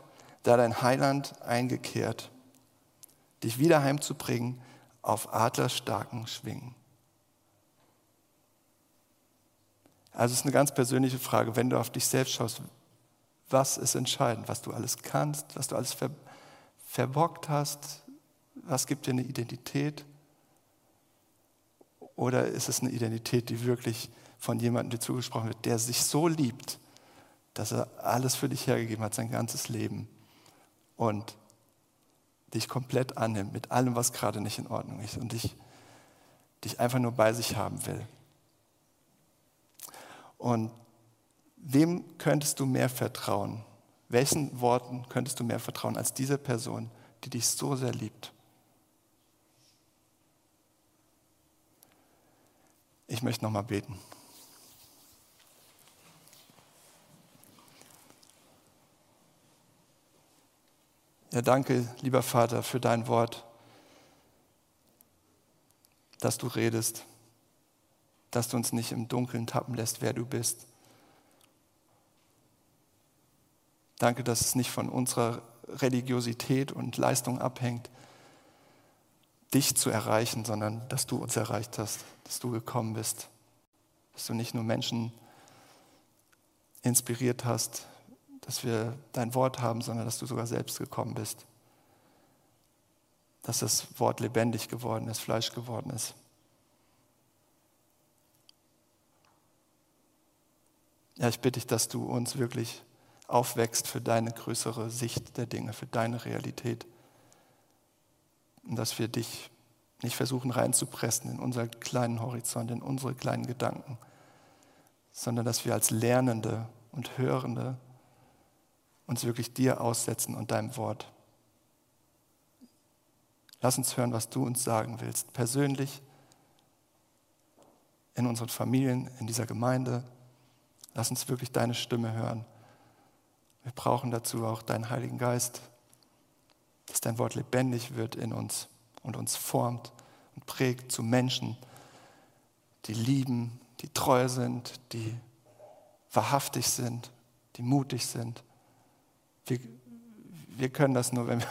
da dein Heiland eingekehrt, dich wieder heimzubringen auf adlerstarken Schwingen. Also es ist eine ganz persönliche Frage, wenn du auf dich selbst schaust, was ist entscheidend, was du alles kannst, was du alles ver verbockt hast, was gibt dir eine Identität? Oder ist es eine Identität, die wirklich von jemandem dir zugesprochen wird, der sich so liebt, dass er alles für dich hergegeben hat, sein ganzes Leben und dich komplett annimmt mit allem, was gerade nicht in Ordnung ist und dich, dich einfach nur bei sich haben will. Und wem könntest du mehr vertrauen? Welchen Worten könntest du mehr vertrauen als diese Person, die dich so sehr liebt? Ich möchte nochmal beten. Ja, danke, lieber Vater, für dein Wort, dass du redest, dass du uns nicht im Dunkeln tappen lässt, wer du bist. Danke, dass es nicht von unserer Religiosität und Leistung abhängt, dich zu erreichen, sondern dass du uns erreicht hast, dass du gekommen bist, dass du nicht nur Menschen inspiriert hast, dass wir dein Wort haben, sondern dass du sogar selbst gekommen bist, dass das Wort lebendig geworden ist, Fleisch geworden ist. Ja, ich bitte dich, dass du uns wirklich aufwächst für deine größere Sicht der Dinge, für deine Realität. Und dass wir dich nicht versuchen reinzupressen in unseren kleinen Horizont, in unsere kleinen Gedanken, sondern dass wir als Lernende und Hörende uns wirklich dir aussetzen und deinem Wort. Lass uns hören, was du uns sagen willst, persönlich, in unseren Familien, in dieser Gemeinde. Lass uns wirklich deine Stimme hören. Wir brauchen dazu auch deinen Heiligen Geist, dass dein Wort lebendig wird in uns und uns formt und prägt zu Menschen, die lieben, die treu sind, die wahrhaftig sind, die mutig sind. Wir, wir können das nur, wenn wir,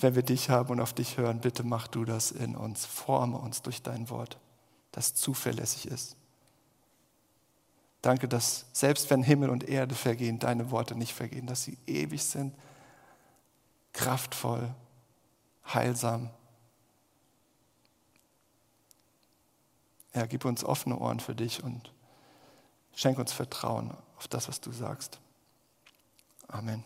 wenn wir dich haben und auf dich hören. Bitte mach du das in uns, forme uns durch dein Wort, das zuverlässig ist. Danke, dass selbst wenn Himmel und Erde vergehen, deine Worte nicht vergehen, dass sie ewig sind, kraftvoll, heilsam. Ja, gib uns offene Ohren für dich und schenk uns Vertrauen auf das, was du sagst. Amen.